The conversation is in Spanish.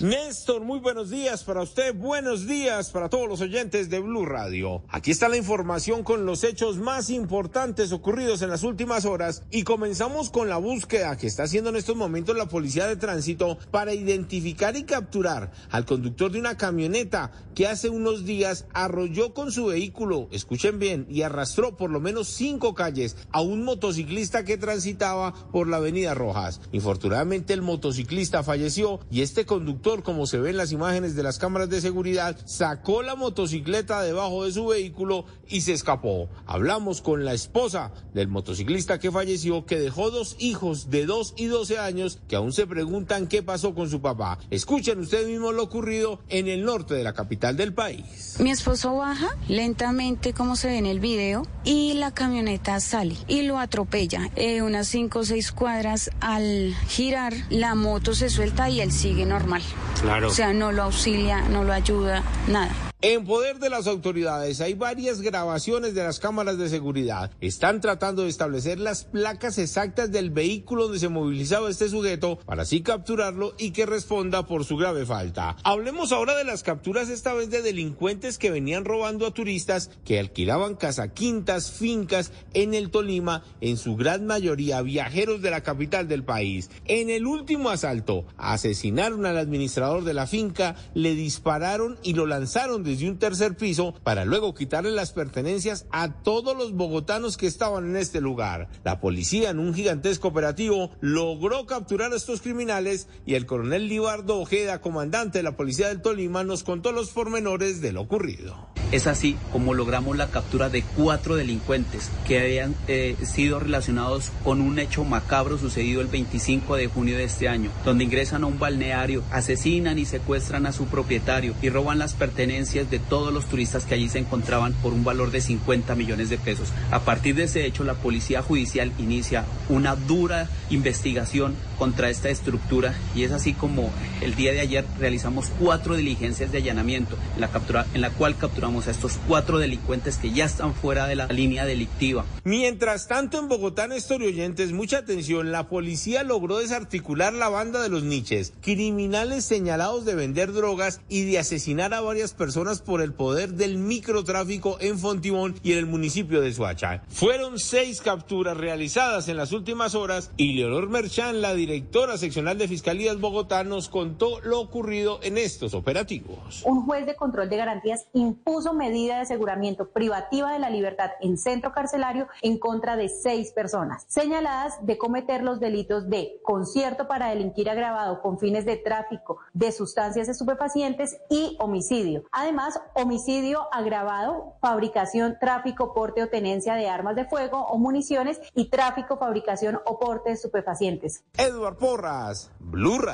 Néstor, muy buenos días para usted, buenos días para todos los oyentes de Blue Radio. Aquí está la información con los hechos más importantes ocurridos en las últimas horas y comenzamos con la búsqueda que está haciendo en estos momentos la Policía de Tránsito para identificar y capturar al conductor de una camioneta que hace unos días arrolló con su vehículo, escuchen bien, y arrastró por lo menos cinco calles a un motociclista que transitaba por la avenida Rojas. Infortunadamente el motociclista falleció y este conductor, como se ve en las imágenes de las cámaras de seguridad, sacó la motocicleta debajo de su vehículo y se escapó. Hablamos con la esposa del motociclista que falleció, que dejó dos hijos de 2 y 12 años que aún se preguntan qué pasó con su papá. Escuchen ustedes mismos lo ocurrido en el norte de la capital del país. Mi esposo baja lentamente, como se ve en el video, y la camioneta sale y lo atropella. Eh, unas 5 o 6 cuadras al girar, la moto se suelta y él sigue normal. Claro. O sea, no lo auxilia, no lo ayuda, nada. En poder de las autoridades hay varias grabaciones de las cámaras de seguridad. Están tratando de establecer las placas exactas del vehículo donde se movilizaba este sujeto para así capturarlo y que responda por su grave falta. Hablemos ahora de las capturas esta vez de delincuentes que venían robando a turistas que alquilaban casa quintas, fincas en el Tolima, en su gran mayoría viajeros de la capital del país. En el último asalto asesinaron al administrador de la finca, le dispararon y lo lanzaron desde un tercer piso para luego quitarle las pertenencias a todos los bogotanos que estaban en este lugar. La policía en un gigantesco operativo logró capturar a estos criminales y el coronel Libardo Ojeda, comandante de la policía del Tolima, nos contó los pormenores de lo ocurrido. Es así como logramos la captura de cuatro delincuentes que habían eh, sido relacionados con un hecho macabro sucedido el 25 de junio de este año, donde ingresan a un balneario, asesinan y secuestran a su propietario y roban las pertenencias de todos los turistas que allí se encontraban por un valor de 50 millones de pesos. A partir de ese hecho, la Policía Judicial inicia una dura investigación contra esta estructura y es así como el día de ayer realizamos cuatro diligencias de allanamiento en la, cual capturamos a estos cuatro delincuentes que ya están fuera de la línea delictiva. Mientras tanto, en Bogotá, Néstor y oyentes, mucha atención, la policía logró desarticular la banda de los niches, criminales señalados de vender drogas y de asesinar a varias personas por el poder del microtráfico en Fontibón y en el municipio de Suacha. Fueron seis capturas realizadas en las últimas horas y Leonor Merchan, la directora seccional de Fiscalías Bogotá, nos contó lo ocurrido en estos operativos. Un juez de control de garantías impuso medida de aseguramiento privativa de la libertad en centro carcelario en contra de seis personas, señaladas de cometer los delitos de concierto para delinquir agravado con fines de tráfico de sustancias estupefacientes y homicidio. Además, homicidio agravado, fabricación, tráfico, porte o tenencia de armas de fuego o municiones y tráfico, fabricación o porte de estupefacientes. Edward Porras, Blue Radio.